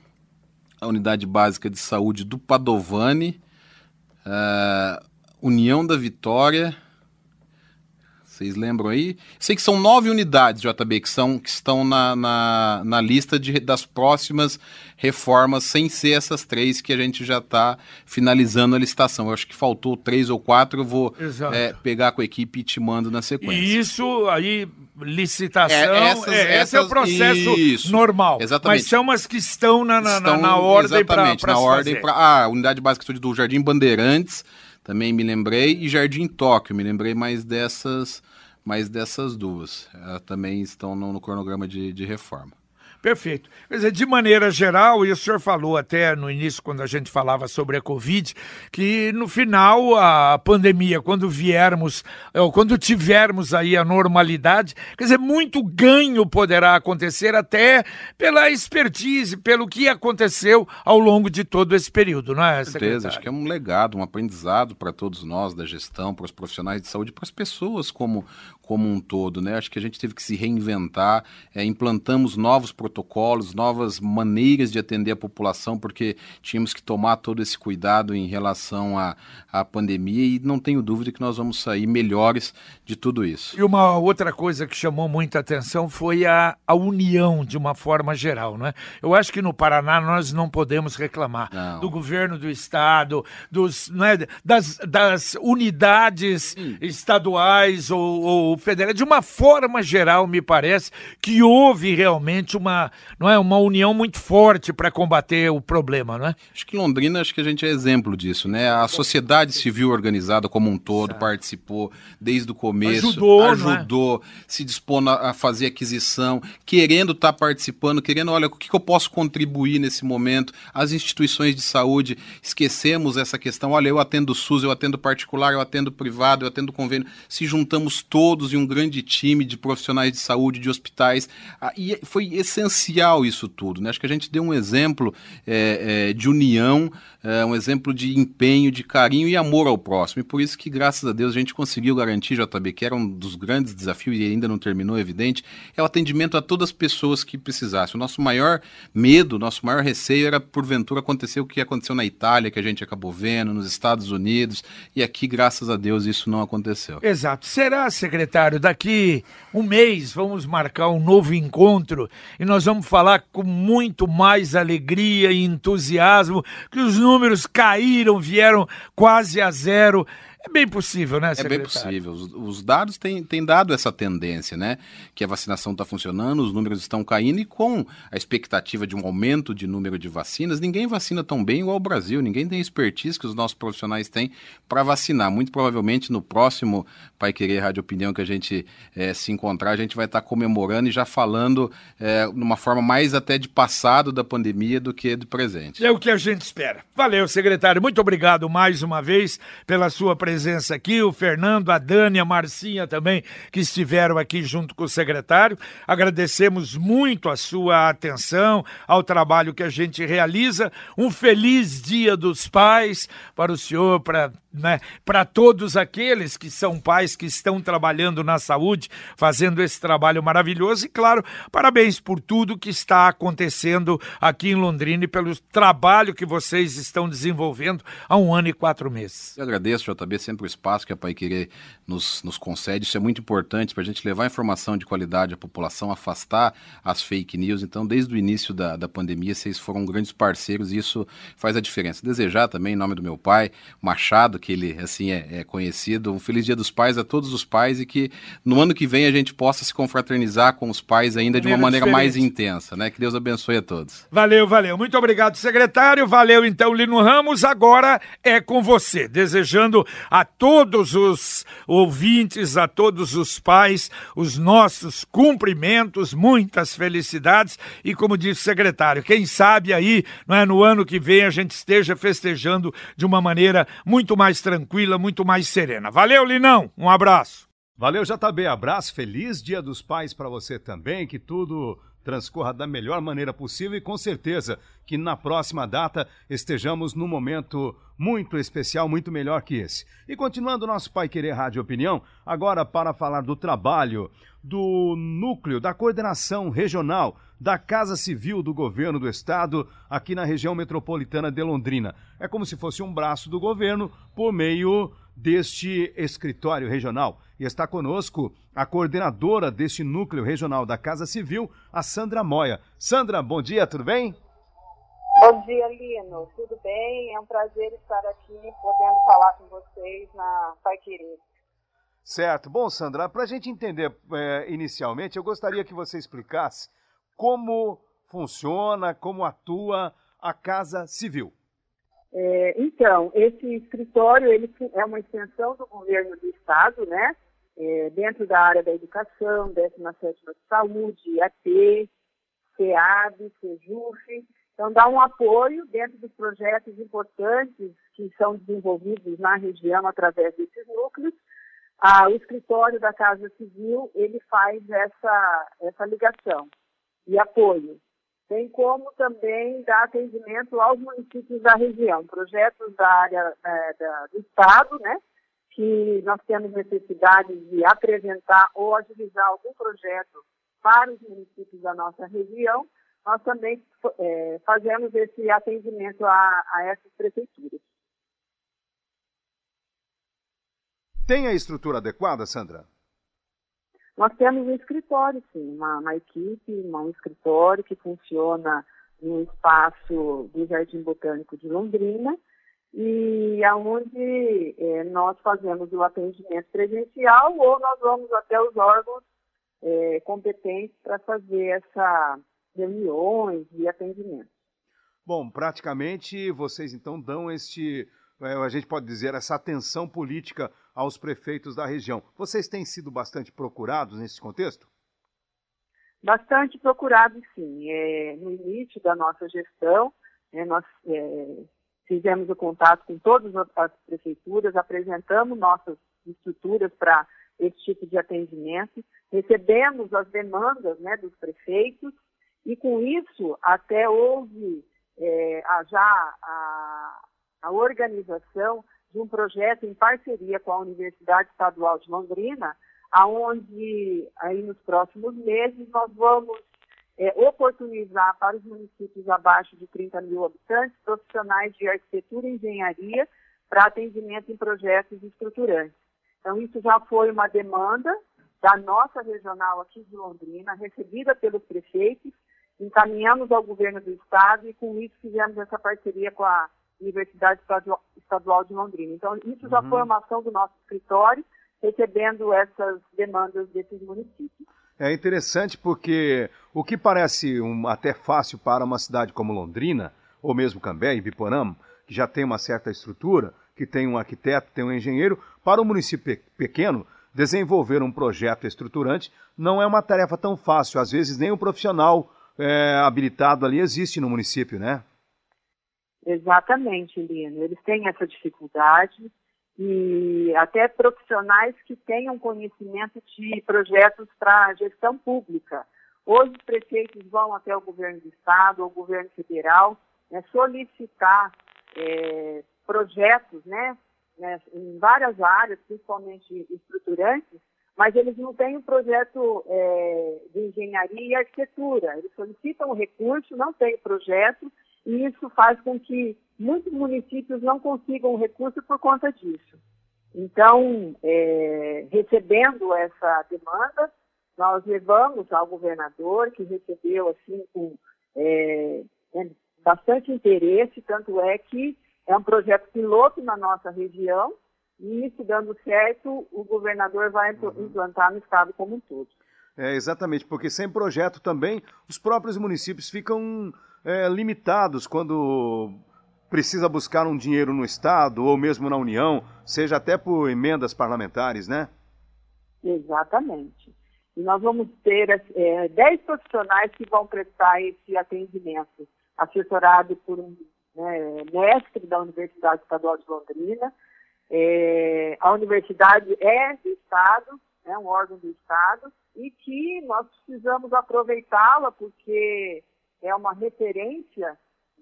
a unidade básica de saúde do Padovani, uh, União da Vitória, Vocês lembram aí? Sei que são nove unidades, JB, que, são, que estão na, na, na lista de, das próximas reformas, sem ser essas três que a gente já está finalizando a licitação. Eu acho que faltou três ou quatro, eu vou é, pegar com a equipe e te mando na sequência. E isso aí, licitação, é, essas, é, essas, esse é o processo isso, normal. Exatamente. Mas são as que estão na, na, estão, na ordem para na ordem para ah, a unidade básica do Jardim Bandeirantes, também me lembrei, e Jardim Tóquio, me lembrei mais dessas, mais dessas duas. Elas também estão no, no cronograma de, de reforma. Perfeito. Quer dizer, de maneira geral, e o senhor falou até no início, quando a gente falava sobre a Covid, que no final a pandemia, quando viermos, ou quando tivermos aí a normalidade, quer dizer, muito ganho poderá acontecer até pela expertise, pelo que aconteceu ao longo de todo esse período, não é, Com certeza, acho que é um legado, um aprendizado para todos nós da gestão, para os profissionais de saúde, para as pessoas como, como um todo, né? Acho que a gente teve que se reinventar, é, implantamos novos protocolos, novas maneiras de atender a população, porque tínhamos que tomar todo esse cuidado em relação à, à pandemia e não tenho dúvida que nós vamos sair melhores de tudo isso. E uma outra coisa que chamou muita atenção foi a, a união de uma forma geral, né? Eu acho que no Paraná nós não podemos reclamar não. do governo do estado, dos, né, das, das unidades Sim. estaduais ou, ou federal. De uma forma geral, me parece que houve realmente uma, não é, uma união muito forte para combater o problema, não é? Acho que Londrina, acho que a gente é exemplo disso, né? A sociedade civil organizada como um todo certo. participou desde o começo, ajudou, ajudou, é? se dispôs a fazer aquisição, querendo estar tá participando, querendo, olha, o que, que eu posso contribuir nesse momento? As instituições de saúde, esquecemos essa questão, olha, eu atendo SUS, eu atendo particular, eu atendo privado, eu atendo convênio, se juntamos todos todos e um grande time de profissionais de saúde, de hospitais. E foi essencial isso tudo. Né? Acho que a gente deu um exemplo é, é, de união, é, um exemplo de empenho, de carinho e amor ao próximo. E por isso que, graças a Deus, a gente conseguiu garantir, JB, que era um dos grandes desafios e ainda não terminou, evidente, é o atendimento a todas as pessoas que precisassem. O nosso maior medo, nosso maior receio era, porventura, acontecer o que aconteceu na Itália, que a gente acabou vendo, nos Estados Unidos, e aqui, graças a Deus, isso não aconteceu. Exato. Será, secretário, daqui um mês vamos marcar um novo encontro e nós vamos falar com muito mais alegria e entusiasmo que os números caíram, vieram quase a zero. É bem possível, né, secretário? É bem possível. Os, os dados têm, têm dado essa tendência, né? Que a vacinação está funcionando, os números estão caindo e com a expectativa de um aumento de número de vacinas, ninguém vacina tão bem igual o Brasil, ninguém tem expertise que os nossos profissionais têm para vacinar. Muito provavelmente no próximo Pai Querer Rádio Opinião que a gente é, se encontrar, a gente vai estar tá comemorando e já falando é, numa forma mais até de passado da pandemia do que do presente. É o que a gente espera. Valeu, secretário. Muito obrigado mais uma vez pela sua presença presença aqui, o Fernando, a Dani, a Marcinha também, que estiveram aqui junto com o secretário. Agradecemos muito a sua atenção, ao trabalho que a gente realiza. Um feliz Dia dos Pais para o senhor, para né, para todos aqueles que são pais que estão trabalhando na saúde, fazendo esse trabalho maravilhoso. E, claro, parabéns por tudo que está acontecendo aqui em Londrina e pelo trabalho que vocês estão desenvolvendo há um ano e quatro meses. Eu agradeço, JB, sempre o espaço que a Pai Querer nos, nos concede. Isso é muito importante para a gente levar informação de qualidade à população, afastar as fake news. Então, desde o início da, da pandemia, vocês foram grandes parceiros e isso faz a diferença. Desejar também, em nome do meu pai, Machado, que ele assim é, é, conhecido. Um feliz Dia dos Pais a todos os pais e que no ano que vem a gente possa se confraternizar com os pais ainda de uma maneira diferente. mais intensa, né? Que Deus abençoe a todos. Valeu, valeu. Muito obrigado, secretário. Valeu então, Lino Ramos. Agora é com você, desejando a todos os ouvintes, a todos os pais, os nossos cumprimentos, muitas felicidades e como disse o secretário, quem sabe aí, não é no ano que vem a gente esteja festejando de uma maneira muito mais tranquila, muito mais serena. Valeu, Linão. Um abraço. Valeu, JB. Abraço. Feliz Dia dos Pais para você também. Que tudo transcorra da melhor maneira possível e com certeza que na próxima data estejamos num momento muito especial, muito melhor que esse. E continuando nosso Pai Querer Rádio Opinião, agora para falar do trabalho do núcleo da coordenação regional da Casa Civil do Governo do Estado aqui na região metropolitana de Londrina. É como se fosse um braço do governo por meio deste escritório regional E está conosco a coordenadora deste núcleo regional da Casa Civil, a Sandra Moia. Sandra, bom dia, tudo bem? Bom dia, Lino. Tudo bem? É um prazer estar aqui podendo falar com vocês na Pai. Certo. Bom, Sandra, para a gente entender é, inicialmente, eu gostaria que você explicasse como funciona, como atua a Casa Civil. É, então, esse escritório ele é uma extensão do governo do Estado, né? É, dentro da área da educação, 17 de saúde, AT, CEAB, CEJUF. Então, dá um apoio dentro dos projetos importantes que são desenvolvidos na região através desses núcleos ah, o escritório da Casa Civil ele faz essa, essa ligação e apoio. Tem como também dar atendimento aos municípios da região, projetos da área é, da, do Estado, né, que nós temos necessidade de apresentar ou agilizar algum projeto para os municípios da nossa região, nós também é, fazemos esse atendimento a, a essas prefeituras. Tem a estrutura adequada, Sandra? Nós temos um escritório, sim, uma, uma equipe, uma, um escritório que funciona no espaço do Jardim Botânico de Londrina e aonde é, nós fazemos o atendimento presencial ou nós vamos até os órgãos é, competentes para fazer essas reuniões e atendimento. Bom, praticamente vocês então dão este é, a gente pode dizer, essa atenção política aos prefeitos da região. Vocês têm sido bastante procurados nesse contexto? Bastante procurados, sim. É, no início da nossa gestão, é, nós é, fizemos o contato com todas as prefeituras, apresentamos nossas estruturas para esse tipo de atendimento, recebemos as demandas né, dos prefeitos e, com isso, até houve é, a, já a, a organização de um projeto em parceria com a Universidade Estadual de Londrina, aonde aí nos próximos meses nós vamos é, oportunizar para os municípios abaixo de 30 mil habitantes profissionais de arquitetura e engenharia para atendimento em projetos estruturantes. Então, isso já foi uma demanda da nossa regional aqui de Londrina, recebida pelos prefeitos, encaminhamos ao governo do estado e com isso fizemos essa parceria com a Universidade Estadual de Londrina. Então, isso já uhum. foi uma ação do nosso escritório, recebendo essas demandas desses municípios. É interessante porque o que parece um, até fácil para uma cidade como Londrina, ou mesmo Cambé e Biporama, que já tem uma certa estrutura, que tem um arquiteto, tem um engenheiro, para um município pequeno, desenvolver um projeto estruturante não é uma tarefa tão fácil. Às vezes nem um profissional é, habilitado ali existe no município, né? Exatamente, Lino. Eles têm essa dificuldade e até profissionais que tenham conhecimento de projetos para gestão pública. Hoje os prefeitos vão até o governo do estado ou o governo federal né, solicitar é, projetos né, né, em várias áreas, principalmente estruturantes, mas eles não têm um projeto é, de engenharia e arquitetura. Eles solicitam o recurso, não têm projeto e isso faz com que muitos municípios não consigam recurso por conta disso. Então, é, recebendo essa demanda, nós levamos ao governador, que recebeu assim com é, é, bastante interesse, tanto é que é um projeto piloto na nossa região, e isso dando certo, o governador vai uhum. implantar no estado como um todo. É, exatamente, porque sem projeto também os próprios municípios ficam é, limitados quando precisa buscar um dinheiro no Estado ou mesmo na União, seja até por emendas parlamentares, né? Exatamente. E nós vamos ter é, 10 profissionais que vão prestar esse atendimento, assessorado por um né, mestre da Universidade Estadual de Londrina. É, a universidade é do Estado, é um órgão do Estado, e que nós precisamos aproveitá-la porque é uma referência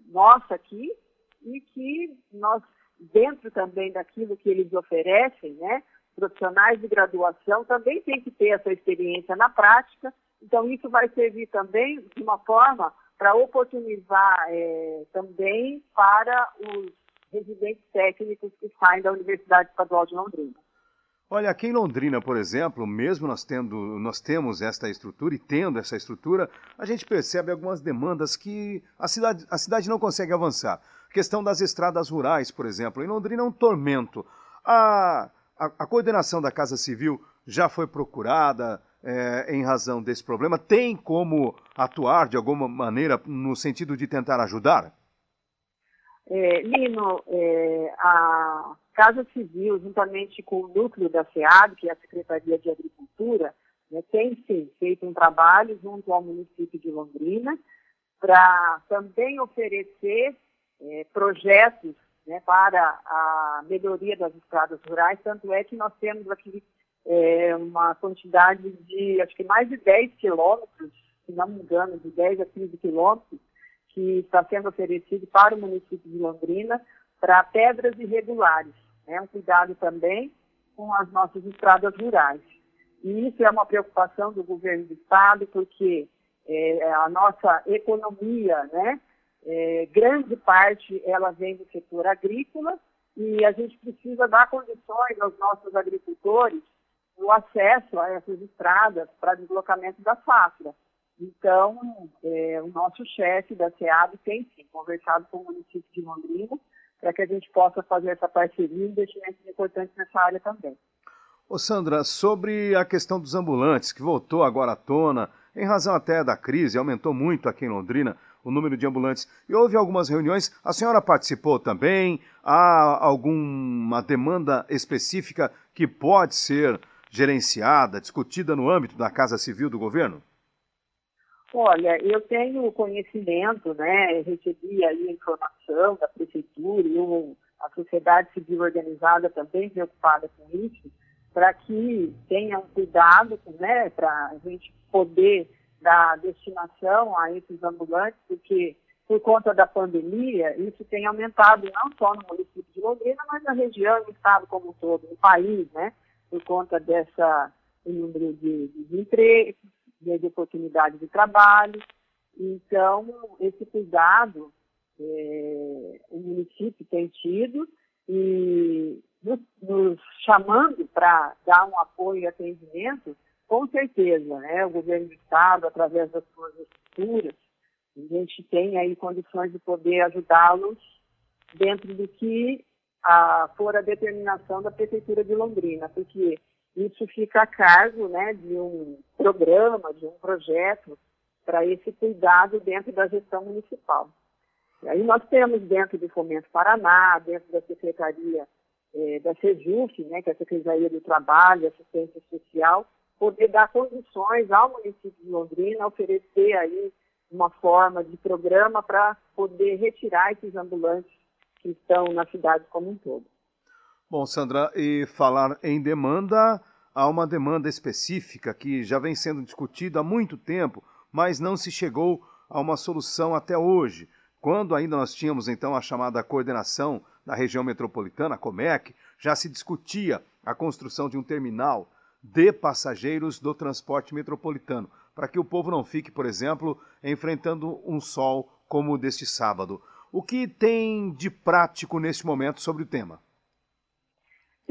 nossa aqui e que nós, dentro também daquilo que eles oferecem, né, profissionais de graduação também têm que ter essa experiência na prática. Então, isso vai servir também de uma forma para oportunizar é, também para os residentes técnicos que saem da Universidade Estadual de Londrina. Olha, aqui em Londrina, por exemplo, mesmo nós, tendo, nós temos esta estrutura e tendo essa estrutura, a gente percebe algumas demandas que a cidade, a cidade não consegue avançar. Questão das estradas rurais, por exemplo. Em Londrina é um tormento. A, a, a coordenação da Casa Civil já foi procurada é, em razão desse problema? Tem como atuar de alguma maneira no sentido de tentar ajudar? É, Lino, é, a Casa Civil, juntamente com o núcleo da SEAD, que é a Secretaria de Agricultura, né, tem sim feito um trabalho junto ao município de Londrina para também oferecer é, projetos né, para a melhoria das estradas rurais, tanto é que nós temos aqui é, uma quantidade de, acho que mais de 10 quilômetros, se não me engano, de 10 a 15 quilômetros, que está sendo oferecido para o município de Londrina para pedras irregulares. Né? um cuidado também com as nossas estradas rurais. E isso é uma preocupação do governo do estado, porque é, a nossa economia, né, é, grande parte ela vem do setor agrícola e a gente precisa dar condições aos nossos agricultores o acesso a essas estradas para deslocamento da safra. Então, é, o nosso chefe da SEAB tem sim conversado com o município de Londrina para que a gente possa fazer essa parceria e investimentos importantes nessa área também. Ô Sandra, sobre a questão dos ambulantes, que voltou agora à tona, em razão até da crise, aumentou muito aqui em Londrina o número de ambulantes. E houve algumas reuniões, a senhora participou também? Há alguma demanda específica que pode ser gerenciada, discutida no âmbito da Casa Civil do governo? Olha, eu tenho conhecimento, né, recebi aí informação da prefeitura e a sociedade civil organizada também preocupada com isso, para que tenha cuidado, né, para a gente poder dar destinação a esses ambulantes, porque por conta da pandemia, isso tem aumentado não só no município de Londrina, mas na região, no estado como um todo, no país, né, por conta dessa número de desempregos, de oportunidade de trabalho. Então, esse cuidado é, o município tem tido e nos, nos chamando para dar um apoio e atendimento, com certeza, né? O governo do Estado, através das suas estruturas, a gente tem aí condições de poder ajudá-los dentro do que a, for a determinação da Prefeitura de Londrina, porque isso fica a cargo né, de um programa, de um projeto para esse cuidado dentro da gestão municipal. E aí nós temos dentro do Fomento Paraná, dentro da Secretaria eh, da SEJUF, né, que é a Secretaria do Trabalho Assistência Social, poder dar condições ao município de Londrina, oferecer aí uma forma de programa para poder retirar esses ambulantes que estão na cidade como um todo. Bom, Sandra, e falar em demanda, há uma demanda específica que já vem sendo discutida há muito tempo, mas não se chegou a uma solução até hoje. Quando ainda nós tínhamos então a chamada coordenação da região metropolitana, a COMEC, já se discutia a construção de um terminal de passageiros do transporte metropolitano, para que o povo não fique, por exemplo, enfrentando um sol como o deste sábado. O que tem de prático neste momento sobre o tema?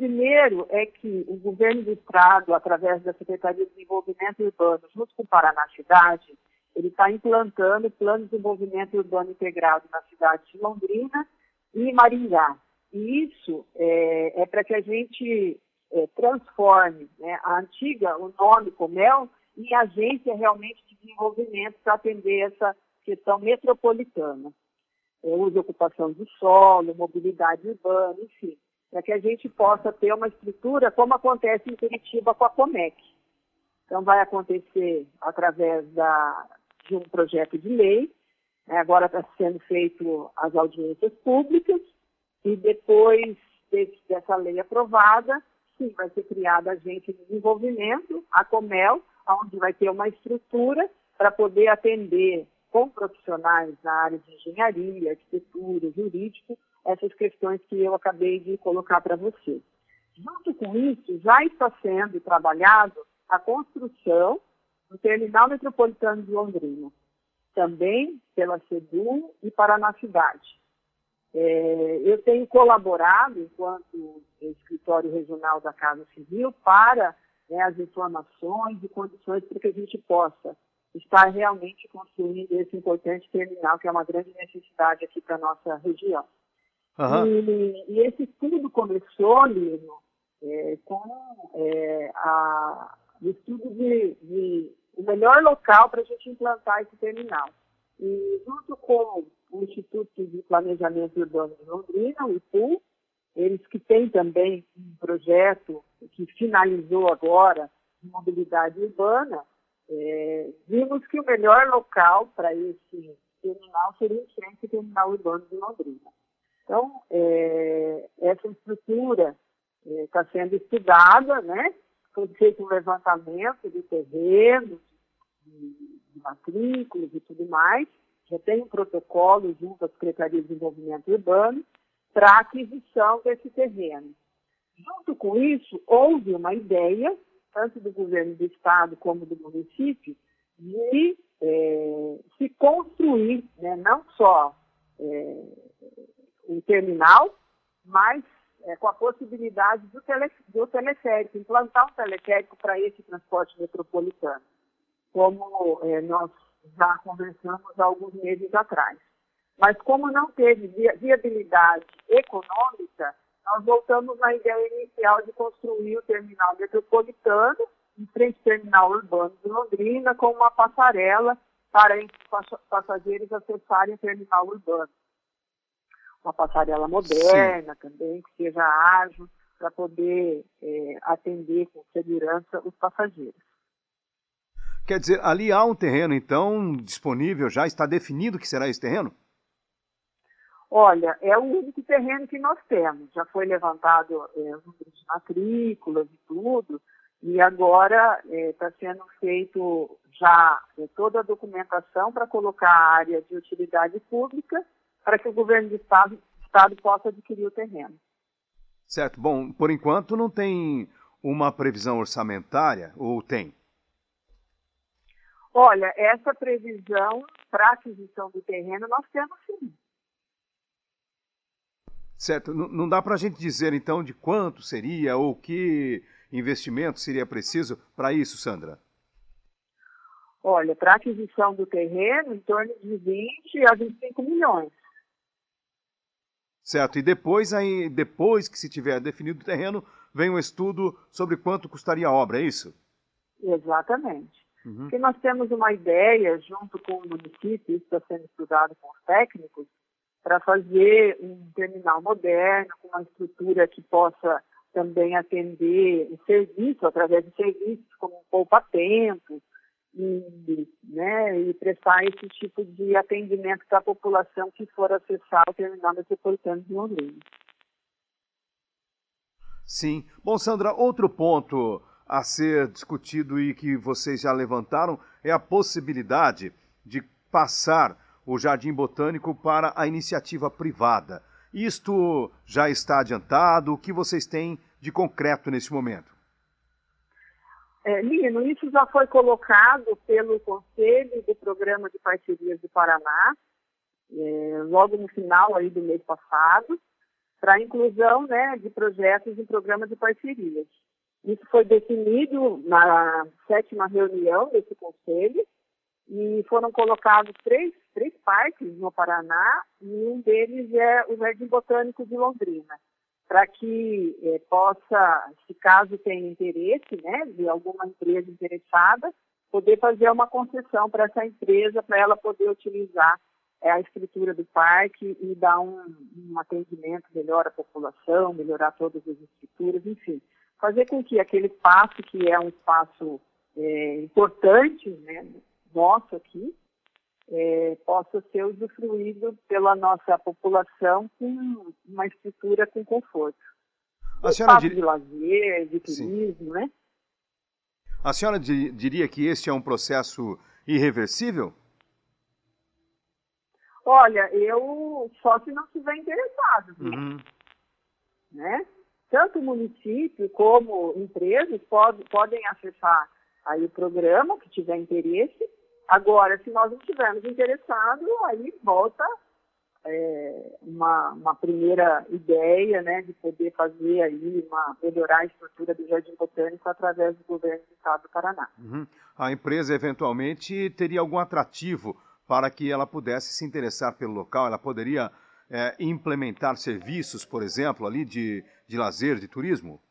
Primeiro é que o governo do Estado, através da Secretaria de Desenvolvimento Urbano, junto com o Paraná Cidade, ele está implantando o Plano de Desenvolvimento Urbano Integrado na cidade de Londrina e Maringá. E isso é, é para que a gente é, transforme né, a antiga, o nome Comel, em agência realmente de desenvolvimento para atender essa questão metropolitana. É, uso ocupação do solo, mobilidade urbana, enfim para que a gente possa ter uma estrutura como acontece em Curitiba com a Comec. Então, vai acontecer através da, de um projeto de lei, né, agora está sendo feito as audiências públicas, e depois desse, dessa lei aprovada, sim, vai ser criada a agência de desenvolvimento, a Comel, onde vai ter uma estrutura para poder atender com profissionais na área de engenharia, arquitetura, jurídico, essas questões que eu acabei de colocar para você. Junto com isso, já está sendo trabalhado a construção do Terminal Metropolitano de Londrina, também pela SEDUM e Paraná Cidade. é, eu tenho colaborado, enquanto escritório regional da Casa Civil, para né, as informações e condições para que a gente possa estar realmente construindo esse importante terminal, que é uma grande necessidade aqui para a nossa região. Uhum. E, e, esse estudo começou, Lino, é, com é, a, o estudo de, de o melhor local para a gente implantar esse terminal. E junto com o Instituto de Planejamento Urbano de Londrina, o IPU, eles que têm também um projeto que finalizou agora de mobilidade urbana, é, vimos que o melhor local para esse terminal seria em frente ao terminal urbano de Londrina. Então, é, essa estrutura está é, sendo estudada, né? Foi feito um levantamento de terreno, de, de matrículas e tudo mais. Já tem um protocolo junto à Secretaria de Desenvolvimento Urbano para aquisição desse terreno. Junto com isso, houve uma ideia, tanto do governo do estado como do município, de é, se construir, né, não só é, um terminal, mas é, com a possibilidade do, tele, do teleférico, implantar um teleférico para esse transporte metropolitano, como é, nós já conversamos há alguns meses atrás. Mas como não teve viabilidade econômica, nós voltamos na ideia inicial de construir o terminal metropolitano, em frente ao terminal urbano de Londrina, com uma passarela para os passageiros acessarem o terminal urbano. Uma passarela moderna Sim. também, que seja ágil, para poder é, atender com segurança os passageiros. Quer dizer, ali há um terreno, então, disponível, já está definido que será esse terreno? Olha, é o único terreno que nós temos. Já foi levantado é, o número de matrículas e tudo, e agora está é, sendo feito já é, toda a documentação para colocar a área de utilidade pública para que o governo do estado, estado possa adquirir o terreno. Certo. Bom, por enquanto não tem uma previsão orçamentária, ou tem? Olha, essa previsão para aquisição do terreno nós temos sim. Certo. N não dá para a gente dizer, então, de quanto seria ou que investimento seria preciso para isso, Sandra? Olha, para aquisição do terreno, em torno de 20 a 25 milhões. Certo. E depois, aí, depois que se tiver definido o terreno, vem um estudo sobre quanto custaria a obra, é isso? Exatamente. Uhum. Porque nós temos uma ideia, junto com o município, isso está sendo estudado com os técnicos, para fazer um terminal moderno, com uma estrutura que possa também atender o serviço, através de serviços como poupa-tempo, e, né, e prestar esse tipo de atendimento para a população que for acessar o terminal metropolitano de Londrina. Sim. Bom, Sandra, outro ponto a ser discutido e que vocês já levantaram é a possibilidade de passar o Jardim Botânico para a iniciativa privada. Isto já está adiantado? O que vocês têm de concreto neste momento? É, Lino, isso já foi colocado pelo Conselho do Programa de Parcerias do Paraná, é, logo no final aí do mês passado, para a inclusão né, de projetos em programa de parcerias. Isso foi definido na sétima reunião desse conselho e foram colocados três, três parques no Paraná e um deles é o Jardim Botânico de Londrina, para que é, possa, se caso tenha interesse, né, de alguma empresa interessada, poder fazer uma concessão para essa empresa, para ela poder utilizar é, a estrutura do parque e dar um, um atendimento melhor à população, melhorar todas as estruturas, enfim, fazer com que aquele espaço, que é um espaço é, importante, né, nosso aqui é, possa ser usufruído pela nossa população com uma estrutura com conforto. A senhora dir... de lazer, de turismo, Sim. né? A senhora diria que este é um processo irreversível? Olha, eu só se não estiver interessado, uhum. né? Tanto o município como empresas pode, podem acessar aí o programa, que tiver interesse, Agora, se nós não estivermos interessados, aí volta é, uma, uma, primeira ideia né, de poder fazer aí, uma, melhorar a estrutura do Jardim Botânico através do governo do Estado do Paraná. Uhum. A empresa eventualmente teria algum atrativo para que ela pudesse se interessar pelo local? Ela poderia é, implementar serviços, por exemplo, ali de, de lazer, de turismo?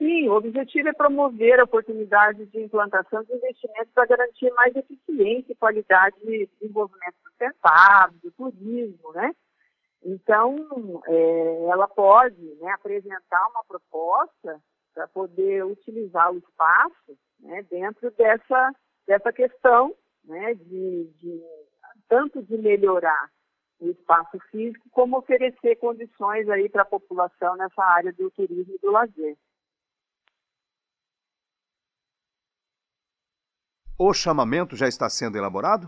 Sim, o objetivo é promover a oportunidade de implantação de investimentos para garantir mais eficiência e qualidade de desenvolvimento sustentável, do turismo, né? Então, é, ela pode né, apresentar uma proposta para poder utilizar o espaço né, dentro dessa, dessa questão né, de, de tanto de melhorar o espaço físico, como oferecer condições aí para a população nessa área do turismo e do lazer. O chamamento já está sendo elaborado?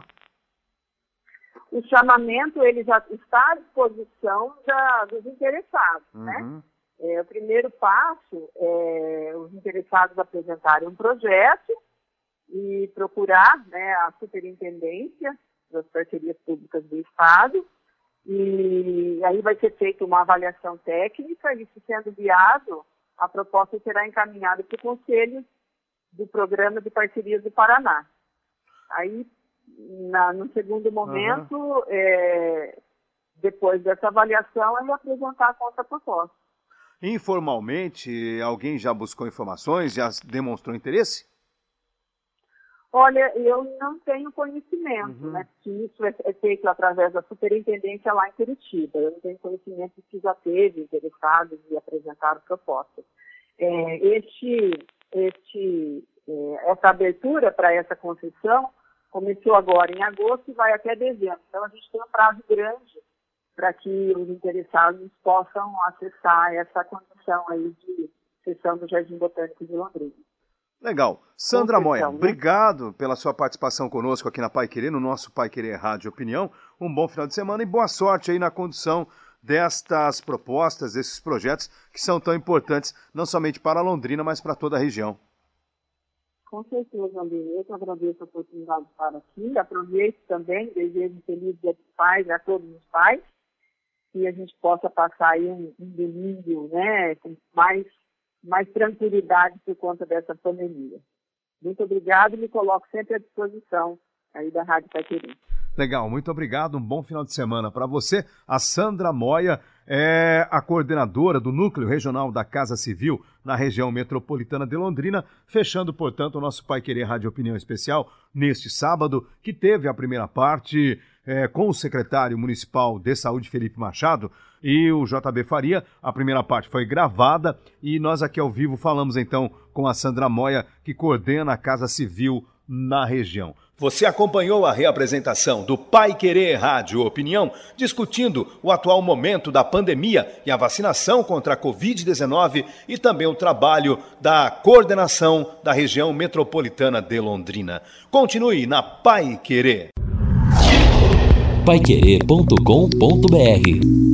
O chamamento ele já está à disposição da, dos interessados, né? uhum. né? É, o primeiro passo é os interessados apresentarem um projeto e procurar né, a superintendência das parcerias públicas do Estado e aí vai ser feita uma avaliação técnica e, se sendo viado, a proposta será encaminhada para o Conselho do Programa de Parcerias do Paraná. Aí, na, no segundo momento, uhum. é, depois dessa avaliação, ele apresentar a conta-proposta. Informalmente, alguém já buscou informações, já demonstrou interesse? Olha, eu não tenho conhecimento, uhum. né? Que isso é, é, feito através da superintendência lá em Curitiba. Eu não tenho conhecimento de que já teve interessados e apresentaram propostas. É, este este, é, essa abertura para essa concessão começou agora em agosto e vai até dezembro. Então, a gente tem um prazo grande para que os interessados possam acessar essa condição aí de sessão do Jardim Botânico de Londrina. Legal. Sandra Moia, né? obrigado pela sua participação conosco aqui na Pai Querer, no nosso Pai Querer Rádio Opinião. Um bom final de semana e boa sorte aí na condução destas propostas, desses projetos que são tão importantes, não somente para Londrina, mas para toda a região. Com certeza, André. Eu que agradeço a oportunidade de estar aqui. Aproveito também, desejo um feliz dia dos pais a todos os pais, que a gente possa passar aí um, um domingo né, com mais, mais tranquilidade por conta dessa pandemia. Muito obrigado e me coloco sempre à disposição aí da Rádio Caqueri. Legal, muito obrigado. Um bom final de semana para você. A Sandra Moia é a coordenadora do Núcleo Regional da Casa Civil na região metropolitana de Londrina, fechando, portanto, o nosso Pai Querer Rádio Opinião Especial neste sábado, que teve a primeira parte é, com o secretário municipal de saúde, Felipe Machado, e o JB Faria. A primeira parte foi gravada e nós aqui ao vivo falamos então com a Sandra Moia, que coordena a Casa Civil na região. Você acompanhou a reapresentação do Pai Querer Rádio Opinião, discutindo o atual momento da pandemia e a vacinação contra a Covid-19 e também o trabalho da coordenação da região metropolitana de Londrina. Continue na Pai Querer. Paiquerê.com.br